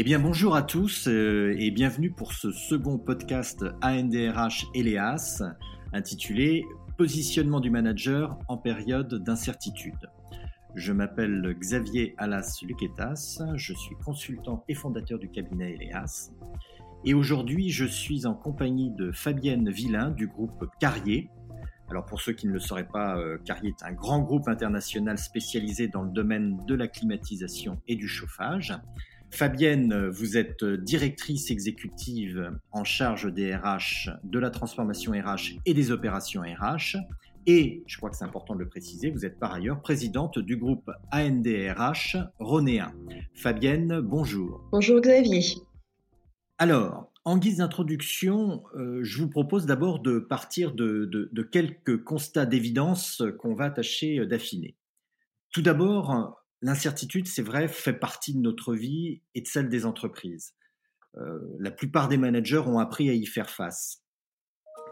Eh bien, bonjour à tous euh, et bienvenue pour ce second podcast ANDRH Eleas intitulé Positionnement du manager en période d'incertitude. Je m'appelle Xavier Alas Luquetas, je suis consultant et fondateur du cabinet Eleas. Et aujourd'hui, je suis en compagnie de Fabienne Villain du groupe Carrier. Alors pour ceux qui ne le sauraient pas, euh, Carrier est un grand groupe international spécialisé dans le domaine de la climatisation et du chauffage. Fabienne, vous êtes directrice exécutive en charge des RH, de la transformation RH et des opérations RH. Et, je crois que c'est important de le préciser, vous êtes par ailleurs présidente du groupe ANDRH Ronéen. Fabienne, bonjour. Bonjour Xavier. Alors, en guise d'introduction, euh, je vous propose d'abord de partir de quelques constats d'évidence qu'on va tâcher d'affiner. Tout d'abord, l'incertitude, c'est vrai, fait partie de notre vie et de celle des entreprises. Euh, la plupart des managers ont appris à y faire face.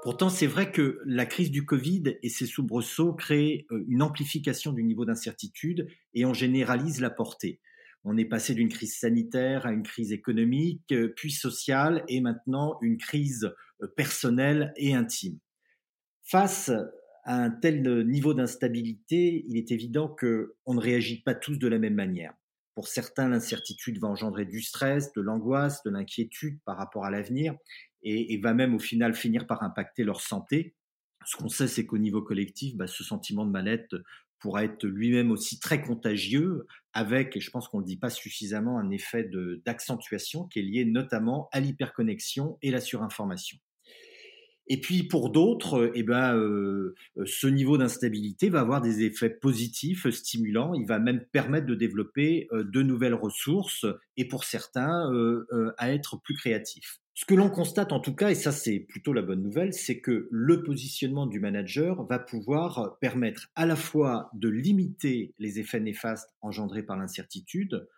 Pourtant, c'est vrai que la crise du Covid et ses soubresauts créent euh, une amplification du niveau d'incertitude et en généralisent la portée. On est passé d'une crise sanitaire à une crise économique, euh, puis sociale, et maintenant une crise personnelle et intime. Face à un tel niveau d'instabilité, il est évident qu'on ne réagit pas tous de la même manière. Pour certains, l'incertitude va engendrer du stress, de l'angoisse, de l'inquiétude par rapport à l'avenir et, va même au final finir par impacter leur santé. Ce qu'on sait, c'est qu'au niveau collectif, bah, ce sentiment de mal-être pourra être lui-même aussi très contagieux, avec, et je pense qu'on ne le dit pas suffisamment, un effet d'accentuation qui est lié notamment à l'hyperconnexion et la surinformation. Et puis pour d'autres, eh ben, euh, ce niveau d'instabilité va avoir des effets positifs, stimulants. Il va même permettre de développer euh, de nouvelles ressources et pour certains euh, à être plus créatifs. Ce que l'on constate en tout cas, et ça c'est plutôt la bonne nouvelle, c'est que le positionnement du manager va pouvoir permettre à la fois de limiter les effets néfastes engendrés par l'incertitude,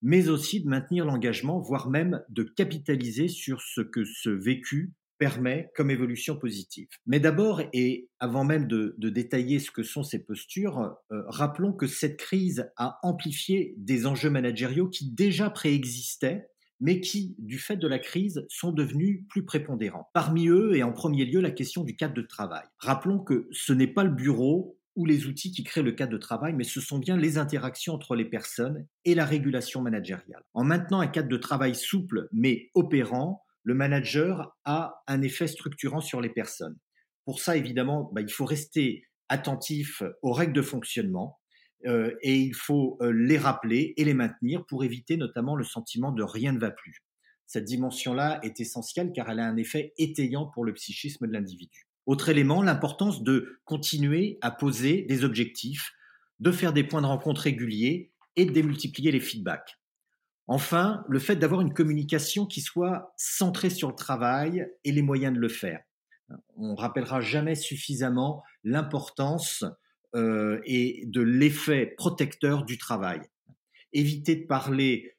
mais aussi de maintenir l'engagement, voire même de capitaliser sur ce que ce vécu permet comme évolution positive. Mais d'abord, et avant même de, détailler ce que sont ces postures, euh, rappelons que cette crise a amplifié des enjeux managériaux qui déjà préexistaient mais qui, du fait de la crise, sont devenus plus prépondérants. Parmi eux, et en premier lieu, la question du cadre de travail. Rappelons que ce n'est pas le bureau ou les outils qui créent le cadre de travail, mais ce sont bien les interactions entre les personnes et la régulation managériale. En maintenant un cadre de travail souple mais opérant, le manager a un effet structurant sur les personnes. Pour ça, évidemment, bah, il faut rester attentif aux règles de fonctionnement euh, et il faut euh, les rappeler et les maintenir pour éviter notamment le sentiment de rien ne va plus. Cette dimension-là est essentielle car elle a un effet étayant pour le psychisme de l'individu. Autre élément, l'importance de continuer à poser des objectifs, de faire des points de rencontre réguliers et de démultiplier les feedbacks. Enfin, le fait d'avoir une communication qui soit centrée sur le travail et les moyens de le faire. On rappellera jamais suffisamment l'importance euh, et de l'effet protecteur du travail. Éviter de parler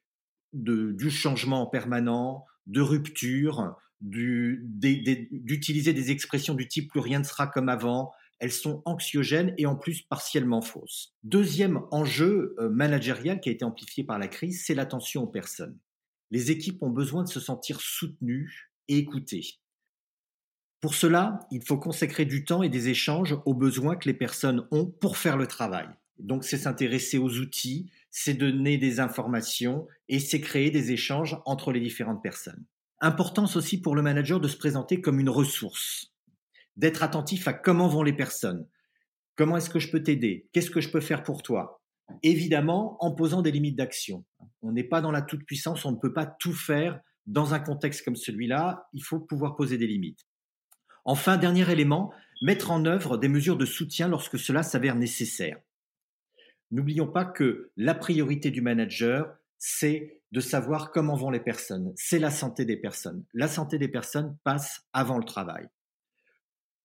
du changement permanent, de rupture, d'utiliser des expressions du type plus rien ne sera comme avant, elles sont anxiogènes et en plus partiellement fausses. Deuxième enjeu euh, managérial qui a été amplifié par la crise, c'est l'attention aux personnes. Les équipes ont besoin de se sentir soutenues et écoutées. Pour cela, il faut consacrer du temps et des échanges aux besoins que les personnes ont pour faire le travail. Donc c'est s'intéresser aux outils, c'est donner des informations et c'est créer des échanges entre les différentes personnes. Importance aussi pour le manager de se présenter comme une ressource d'être attentif à comment vont les personnes, comment est-ce que je peux t'aider, qu'est-ce que je peux faire pour toi? Évidemment, en posant des limites d'action. On n'est pas dans la toute-puissance, on ne peut pas tout faire dans un contexte comme celui-là, il faut pouvoir poser des limites. Enfin, dernier élément, mettre en œuvre des mesures de soutien lorsque cela s'avère nécessaire. N'oublions pas que la priorité du manager, c'est de savoir comment vont les personnes, c'est la santé des personnes. La santé des personnes passe avant le travail.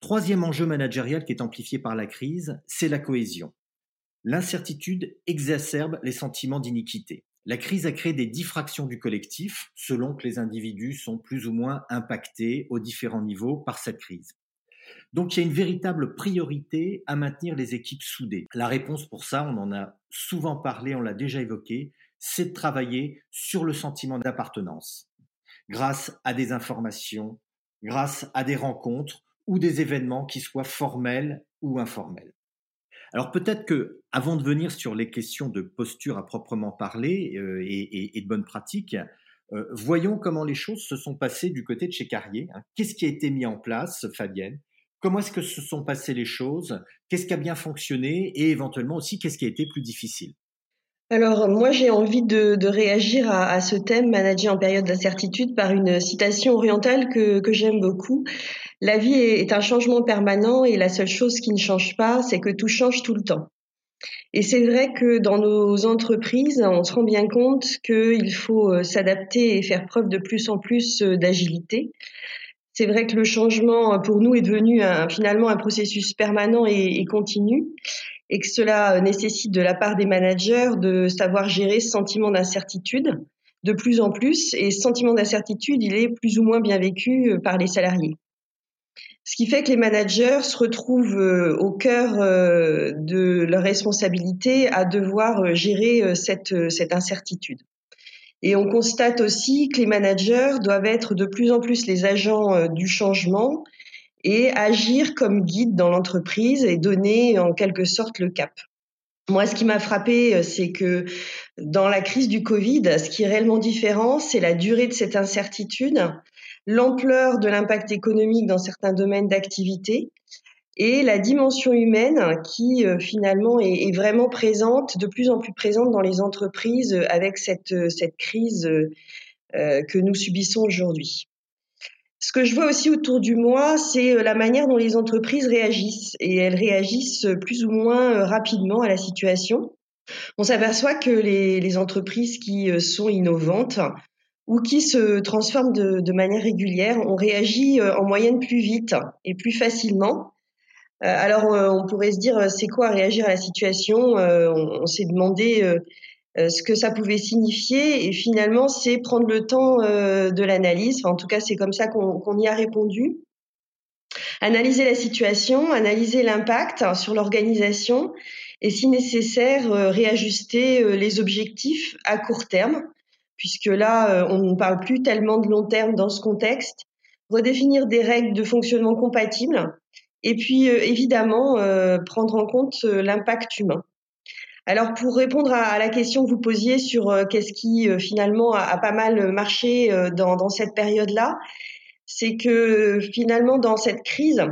Troisième enjeu managérial qui est amplifié par la crise, c'est la cohésion. L'incertitude exacerbe les sentiments d'iniquité. La crise a créé des diffractions du collectif selon que les individus sont plus ou moins impactés aux différents niveaux par cette crise. Donc il y a une véritable priorité à maintenir les équipes soudées. La réponse pour ça, on en a souvent parlé, on l'a déjà évoqué, c'est de travailler sur le sentiment d'appartenance, grâce à des informations, grâce à des rencontres ou des événements qui soient formels ou informels. Alors peut-être que, avant de venir sur les questions de posture à proprement parler euh, et, de bonnes pratiques, euh, voyons comment les choses se sont passées du côté de chez Carrier. Hein. Qu'est-ce qui a été mis en place, Fabienne? Comment est-ce que se sont passées les choses? Qu'est-ce qui a bien fonctionné? Et éventuellement aussi, qu'est-ce qui a été plus difficile? Alors moi j'ai envie de, réagir à, ce thème manager en période d'incertitude par une citation orientale que, j'aime beaucoup. La vie est, un changement permanent et la seule chose qui ne change pas, c'est que tout change tout le temps. Et c'est vrai que dans nos entreprises, on se rend bien compte qu'il faut euh, s'adapter et faire preuve de plus en plus euh, d'agilité. C'est vrai que le changement euh, pour nous est devenu finalement un processus permanent et continu et que cela nécessite de la part des managers de savoir gérer ce sentiment d'incertitude de plus en plus. Et ce sentiment d'incertitude, il est plus ou moins bien vécu euh, par les salariés. Ce qui fait que les managers se retrouvent euh, au cœur euh, de leur responsabilité à devoir gérer cette, cette incertitude. Et on constate aussi que les managers doivent être de plus en plus les agents du changement et agir comme guide dans l'entreprise et donner en quelque sorte le cap. Moi, ce qui m'a frappé, euh, c'est que dans la crise du Covid, ce qui est réellement différent, c'est la durée de cette incertitude, l'ampleur de l'impact économique dans certains domaines d'activité et la dimension humaine qui euh, finalement est, vraiment présente, de plus en plus présente dans les entreprises avec cette, cette crise euh, que nous subissons aujourd'hui. Ce que je vois aussi autour du moi, c'est euh, la manière dont les entreprises réagissent. Et elles réagissent plus ou moins euh, rapidement à la situation. On s'aperçoit que les, entreprises qui euh, sont innovantes ou qui se transforment de, manière régulière, ont réagi en moyenne plus vite et plus facilement. Alors, on pourrait se dire, c'est quoi réagir à la situation? On, s'est demandé euh, ce que ça pouvait signifier. Et finalement, c'est prendre le temps euh, de l'analyse. en tout cas, c'est comme ça qu'on y a répondu. Analyser la situation, analyser l'impact sur l'organisation et si nécessaire, euh, réajuster les objectifs à court terme, puisque là, on ne parle plus tellement de long terme dans ce contexte. Redéfinir des règles de fonctionnement compatibles et puis évidemment prendre en compte l'impact humain. Alors pour répondre à, la question que vous posiez sur euh, qu'est-ce qui euh, finalement a, pas mal marché euh, dans, cette période-là, c'est que finalement dans cette crise,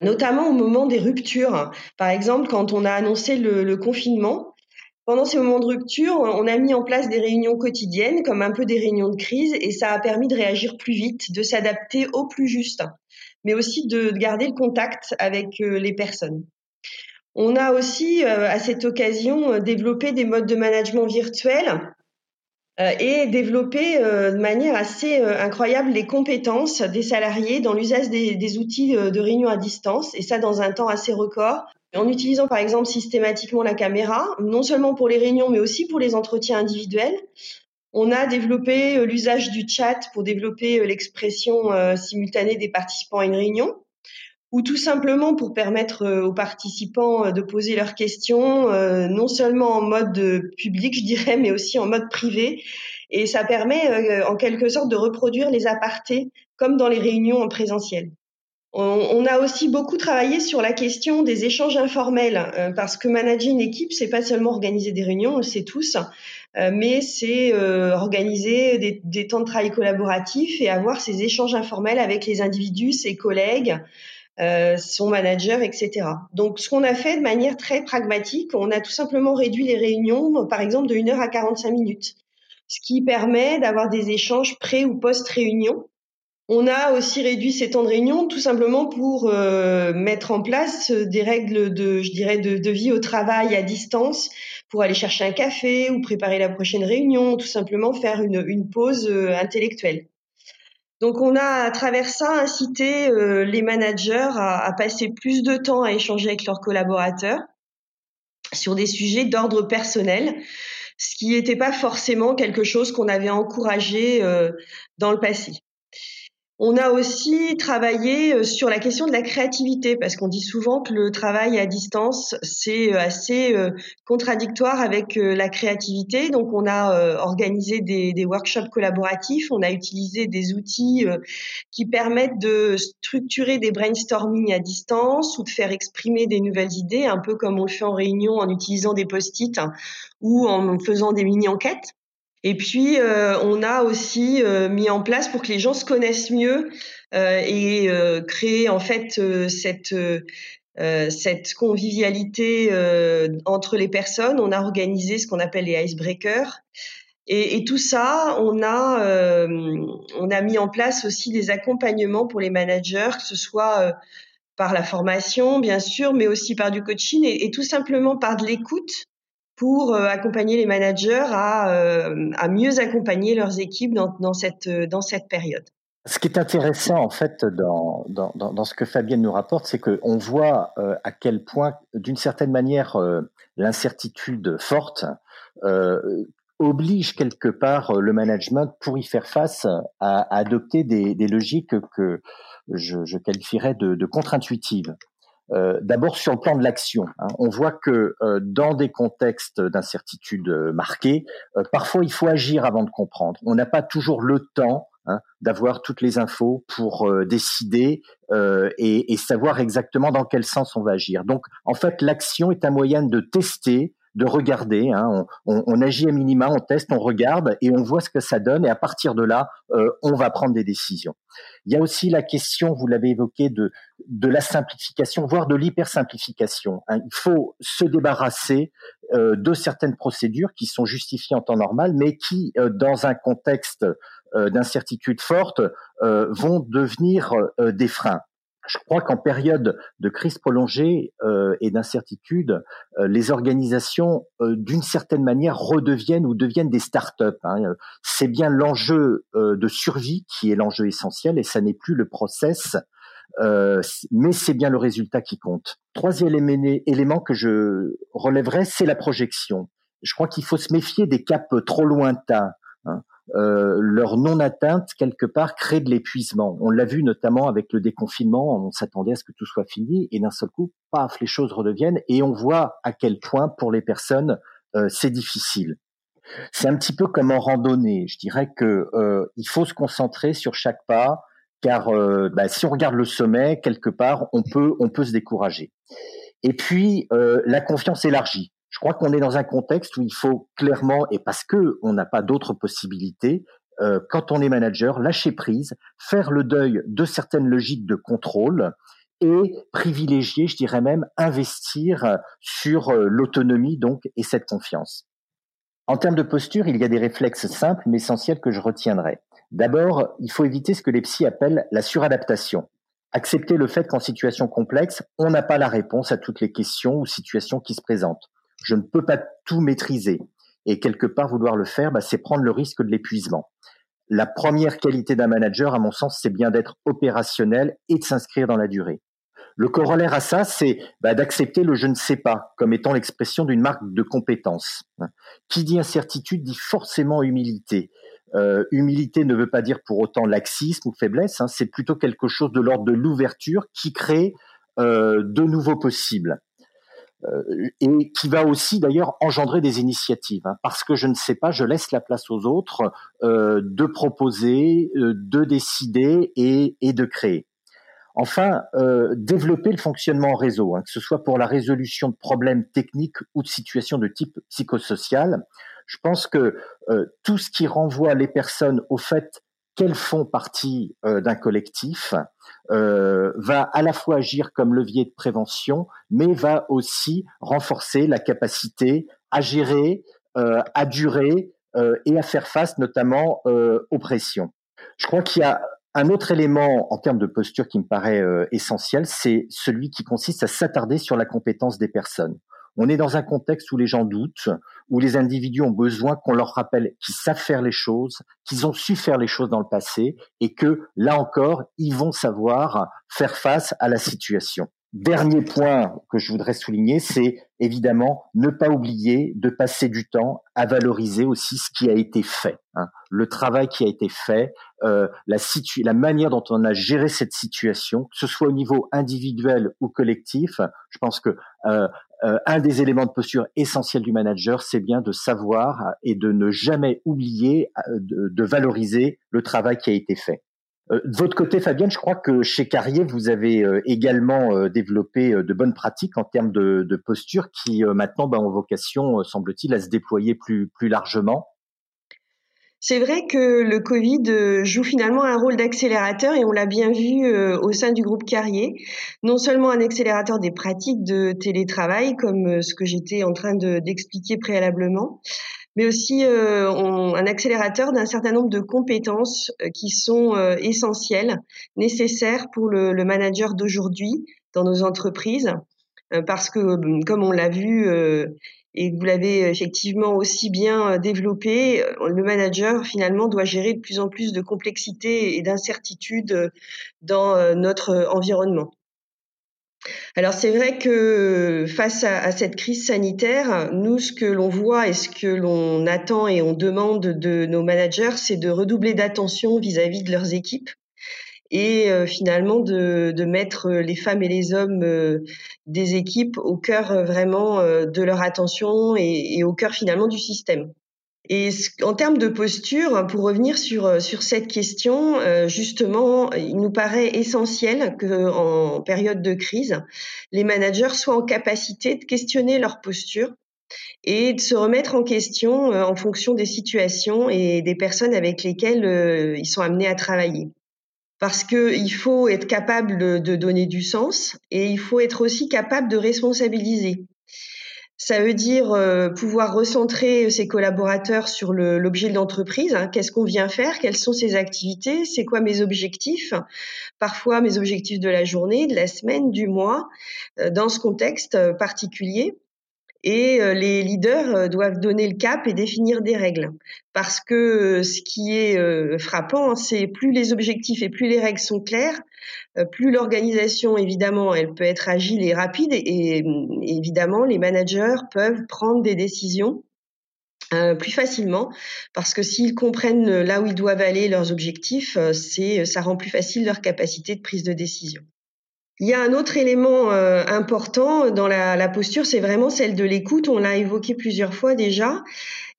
notamment au moment des ruptures, par exemple quand on a annoncé le, confinement, pendant ces moments de rupture, on a mis en place des réunions quotidiennes comme un peu des réunions de crise et ça a permis de réagir plus vite, de s'adapter au plus juste, mais aussi de garder le contact avec les personnes. On a aussi, euh, à cette occasion, euh, développé des modes de management virtuels euh, et développé de manière assez incroyable les compétences des salariés dans l'usage des, outils de réunion à distance, et ça dans un temps assez record, en utilisant par exemple systématiquement la caméra, non seulement pour les réunions, mais aussi pour les entretiens individuels. On a développé l'usage du chat pour développer l'expression simultanée des participants à une réunion ou tout simplement pour permettre euh, aux participants euh, de poser leurs questions, euh, non seulement en mode public, je dirais, mais aussi en mode privé. Et ça permet en quelque sorte de reproduire les apartés comme dans les réunions en présentiel. On, a aussi beaucoup travaillé sur la question des échanges informels, parce que manager une équipe, c'est pas seulement organiser des réunions, on le sait tous, mais c'est organiser des, des, temps de travail collaboratifs et avoir ces échanges informels avec les individus, ses collègues, euh, son manager, etc. Donc, ce qu'on a fait de manière très pragmatique, on a tout simplement réduit les réunions, par exemple, de 1 heure à 45 minutes, ce qui permet d'avoir des échanges pré ou post-réunion. On a aussi réduit ces temps de réunion tout simplement pour euh, mettre en place des règles de, je dirais, de, de, vie au travail à distance, pour aller chercher un café ou préparer la prochaine réunion, tout simplement faire une, une pause euh, intellectuelle. Donc on a à travers ça incité euh, les managers à, passer plus de temps à échanger avec leurs collaborateurs sur des sujets d'ordre personnel, ce qui n'était pas forcément quelque chose qu'on avait encouragé euh, dans le passé. On a aussi travaillé euh, sur la question de la créativité parce qu'on dit souvent que le travail à distance c'est euh, assez euh, contradictoire avec la créativité. Donc on a organisé des, des, workshops collaboratifs, on a utilisé des outils qui permettent de structurer des brainstorming à distance ou de faire exprimer des nouvelles idées, un peu comme on le fait en réunion en utilisant des post-it ou en faisant des mini-enquêtes. Et puis, euh, on a aussi euh, mis en place pour que les gens se connaissent mieux euh, et créer en fait cette cette convivialité entre les personnes. On a organisé ce qu'on appelle les icebreakers. Et, et, tout ça, on a on a mis en place aussi des accompagnements pour les managers, que ce soit par la formation, bien sûr, mais aussi par du coaching et tout simplement par de l'écoute pour euh, accompagner les managers à, euh, à, mieux accompagner leurs équipes dans, dans, cette, période. Ce qui est intéressant en fait dans, ce que Fabienne nous rapporte, c'est qu'on voit euh, à quel point, d'une certaine manière, l'incertitude forte oblige quelque part le management pour y faire face à, adopter des, logiques que je, qualifierais de contre-intuitives. Euh, d'abord sur le plan de l'action, hein. on voit que euh, dans des contextes d'incertitude euh, marqués, parfois il faut agir avant de comprendre. On n'a pas toujours le temps hein, d'avoir toutes les infos pour décider et, et, savoir exactement dans quel sens on va agir. Donc en fait, l'action est un moyen de tester, de regarder. Hein, on, agit à minima, on teste, on regarde et on voit ce que ça donne. Et à partir de là, euh, on va prendre des décisions. Il y a aussi la question, vous l'avez évoqué, de, de la simplification, voire de l'hypersimplification. Hein. Il faut se débarrasser euh, de certaines procédures qui sont justifiées en temps normal, mais qui, euh, dans un contexte d'incertitude forte, vont devenir des freins je crois qu'en période de crise prolongée euh, et d'incertitude, euh, les organisations, euh, d'une certaine manière, redeviennent ou deviennent des start-up. Hein. C'est bien l'enjeu de survie qui est l'enjeu essentiel et ça n'est plus le process, mais c'est bien le résultat qui compte. Troisième élément que je relèverai, c'est la projection. Je crois qu'il faut se méfier des caps trop lointains. Hein. Euh, leur non-atteinte, quelque part, crée de l'épuisement. On l'a vu notamment avec le déconfinement, on s'attendait à ce que tout soit fini, et d'un seul coup, paf, les choses redeviennent, et on voit à quel point, pour les personnes, euh, c'est difficile. C'est un petit peu comme en randonnée. Je dirais que euh, il faut se concentrer sur chaque pas, car bah, si on regarde le sommet, quelque part, on peut, on peut se décourager. Et puis, la confiance élargie. Je crois qu'on est dans un contexte où il faut clairement, et parce que on n'a pas d'autres possibilités, euh, quand on est manager, lâcher prise, faire le deuil de certaines logiques de contrôle et privilégier, je dirais même, investir sur euh, l'autonomie donc et cette confiance. En termes de posture, il y a des réflexes simples mais essentiels que je retiendrai. D'abord, il faut éviter ce que les psys appellent la suradaptation. Accepter le fait qu'en situation complexe, on n'a pas la réponse à toutes les questions ou situations qui se présentent je ne peux pas tout maîtriser. Et quelque part, vouloir le faire, bah, c'est prendre le risque de l'épuisement. La première qualité d'un manager, à mon sens, c'est bien d'être opérationnel et de s'inscrire dans la durée. Le corollaire à ça, c'est bah, d'accepter le je ne sais pas comme étant l'expression d'une marque de compétence. Qui dit incertitude dit forcément humilité. Euh, humilité ne veut pas dire pour autant laxisme ou faiblesse, hein, c'est plutôt quelque chose de l'ordre de l'ouverture qui crée euh, de nouveaux possibles. Euh, et qui va aussi d'ailleurs engendrer des initiatives. Hein, parce que je ne sais pas, je laisse la place aux autres euh, de proposer, euh, de décider et, et, de créer. Enfin, euh, développer le fonctionnement en réseau, hein, que ce soit pour la résolution de problèmes techniques ou de situations de type psychosocial. Je pense que tout ce qui renvoie les personnes au fait qu'elles font partie euh, d'un collectif, euh, va à la fois agir comme levier de prévention, mais va aussi renforcer la capacité à gérer, euh, à durer et à faire face notamment aux pressions. Je crois qu'il y a un autre élément en termes de posture qui me paraît essentiel, c'est celui qui consiste à s'attarder sur la compétence des personnes. On est dans un contexte où les gens doutent, où les individus ont besoin qu'on leur rappelle qu'ils savent faire les choses, qu'ils ont su faire les choses dans le passé et que, là encore, ils vont savoir faire face à la situation. Dernier point que je voudrais souligner, c'est évidemment ne pas oublier de passer du temps à valoriser aussi ce qui a été fait, hein. le travail qui a été fait, euh, la, la manière dont on a géré cette situation, que ce soit au niveau individuel ou collectif. Je pense que euh, euh, un des éléments de posture essentiels du manager, c'est bien de savoir et de ne jamais oublier de valoriser le travail qui a été fait. Euh, de votre côté, Fabienne, je crois que chez Carrier, vous avez euh, également euh, développé de bonnes pratiques en termes de, posture qui maintenant ben, ont vocation, semble-t-il, à se déployer plus, plus largement. C'est vrai que le Covid joue finalement un rôle d'accélérateur et on l'a bien vu au sein du groupe Carrier. Non seulement un accélérateur des pratiques de télétravail, comme ce que j'étais en train d'expliquer préalablement, mais aussi euh, un accélérateur d'un certain nombre de compétences euh, qui sont euh, essentielles, nécessaires pour le manager d'aujourd'hui dans nos entreprises, parce que comme on l'a vu et que vous l'avez effectivement aussi bien développé, le manager finalement doit gérer de plus en plus de complexité et d'incertitude dans notre environnement. Alors c'est vrai que face à, cette crise sanitaire, nous, ce que l'on voit et ce que l'on attend et on demande de nos managers, c'est de redoubler d'attention vis-à-vis de leurs équipes et euh, finalement de, mettre les femmes et les hommes euh, des équipes au cœur euh, vraiment de leur attention et au cœur finalement du système. Et en termes de posture, pour revenir sur, euh, sur cette question, euh, justement, il nous paraît essentiel que en période de crise, les managers soient en capacité de questionner leur posture et de se remettre en question euh, en fonction des situations et des personnes avec lesquelles ils sont amenés à travailler. Parce qu'il faut être capable de donner du sens et il faut être aussi capable de responsabiliser. Ça veut dire euh, pouvoir recentrer ses collaborateurs sur l'objet de l'entreprise. Hein. Qu'est-ce qu'on vient faire? Quelles sont ses activités? C'est quoi mes objectifs? Parfois mes objectifs de la journée, de la semaine, du mois, euh, dans ce contexte euh, particulier et euh, les leaders euh, doivent donner le cap et définir des règles. Parce que euh, ce qui est frappant, c'est plus les objectifs et plus les règles sont claires, plus l'organisation, évidemment, elle peut être agile et rapide, et, évidemment, les managers peuvent prendre des décisions plus facilement parce que s'ils comprennent là où ils doivent aller leurs objectifs, c'est ça rend plus facile leur capacité de prise de décision. Il y a un autre élément euh, important dans la, posture, c'est vraiment celle de l'écoute. On l'a évoqué plusieurs fois déjà.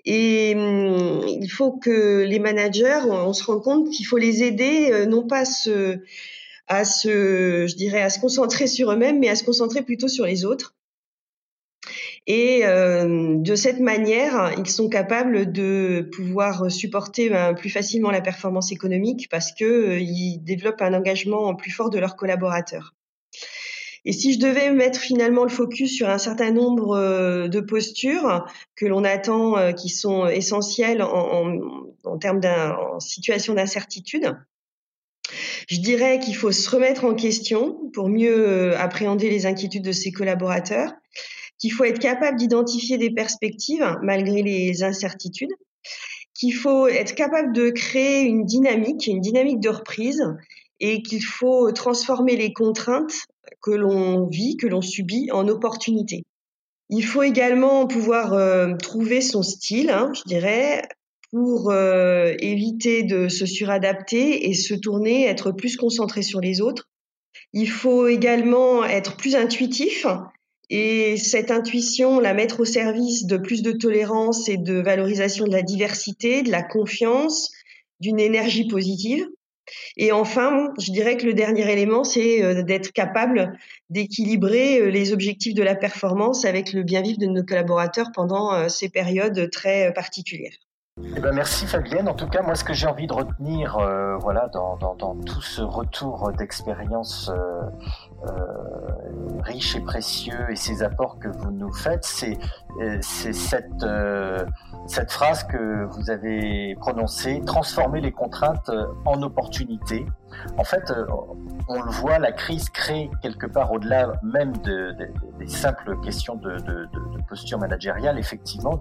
Et hum, il faut que les managers, on, se rend compte qu'il faut les aider, euh, non pas à se, à se, je dirais, à se concentrer sur eux-mêmes, mais à se concentrer plutôt sur les autres. Et euh, de cette manière, ils sont capables de pouvoir supporter ben, plus facilement la performance économique parce que euh, ils développent un engagement plus fort de leurs collaborateurs. Et si je devais mettre finalement le focus sur un certain nombre euh, de postures que l'on attend, euh, qui sont essentielles en, termes d'un situation d'incertitude, je dirais qu'il faut se remettre en question pour mieux euh, appréhender les inquiétudes de ses collaborateurs, qu'il faut être capable d'identifier des perspectives malgré les incertitudes, qu'il faut être capable de créer une dynamique, une dynamique de reprise et qu'il faut transformer les contraintes que l'on vit, que l'on subit en opportunités. Il faut également pouvoir euh, trouver son style, hein, je dirais, pour euh, éviter de se suradapter et se tourner, être plus concentré sur les autres. Il faut également être plus intuitif et cette intuition, la mettre au service de plus de tolérance et de valorisation de la diversité, de la confiance, d'une énergie positive. Et enfin, je dirais que le dernier élément, c'est euh, d'être capable d'équilibrer euh, les objectifs de la performance avec le bien-vivre de nos collaborateurs pendant euh, ces périodes très particulières. Eh ben merci Fabienne. En tout cas, moi, ce que j'ai envie de retenir, voilà, dans, tout ce retour d'expérience riche et précieux et ces apports que vous nous faites, c'est cette cette phrase que vous avez prononcée, transformer les contraintes euh, en opportunités. En fait, euh, on le voit, la crise crée quelque part au-delà même de, des simples questions de, de, posture managériale, effectivement,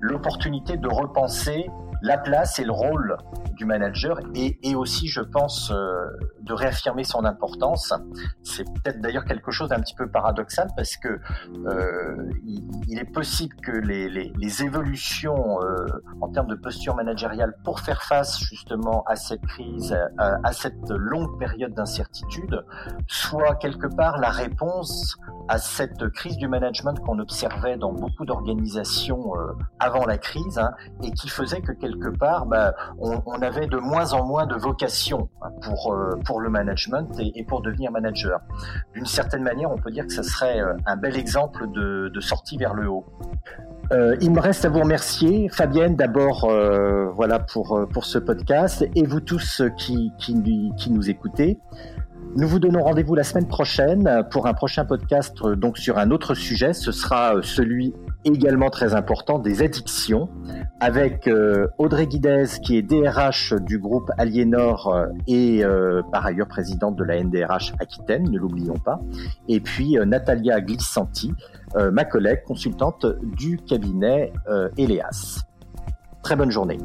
l'opportunité de repenser la place et le rôle du manager et, aussi, je pense, euh, de réaffirmer son importance. C'est peut-être d'ailleurs quelque chose d'un petit peu paradoxal parce que euh, il, est possible que les, évolutions euh, en termes de posture managériale pour faire face justement à cette crise, à, cette longue période d'incertitude, soient quelque part la réponse à cette crise du management qu'on observait dans beaucoup d'organisations avant la crise hein, et qui faisait que quelque part, bah, on, avait de moins en moins de vocation pour, euh, pour le management et, pour devenir manager. D'une certaine manière, on peut dire que ce serait euh, un bel exemple de, sortie vers le haut. Euh, il me reste à vous remercier, Fabienne, d'abord, voilà pour pour ce podcast, et vous tous qui qui, qui nous écoutez. Nous vous donnons rendez-vous la semaine prochaine pour un prochain podcast donc sur un autre sujet. Ce sera celui également très important des addictions avec euh, Audrey Guidez qui est DRH du groupe Aliénor euh, et euh, par ailleurs présidente de la NDRH Aquitaine, ne l'oublions pas, et puis Natalia Glissanti, ma collègue consultante du cabinet Eleas. Très bonne journée.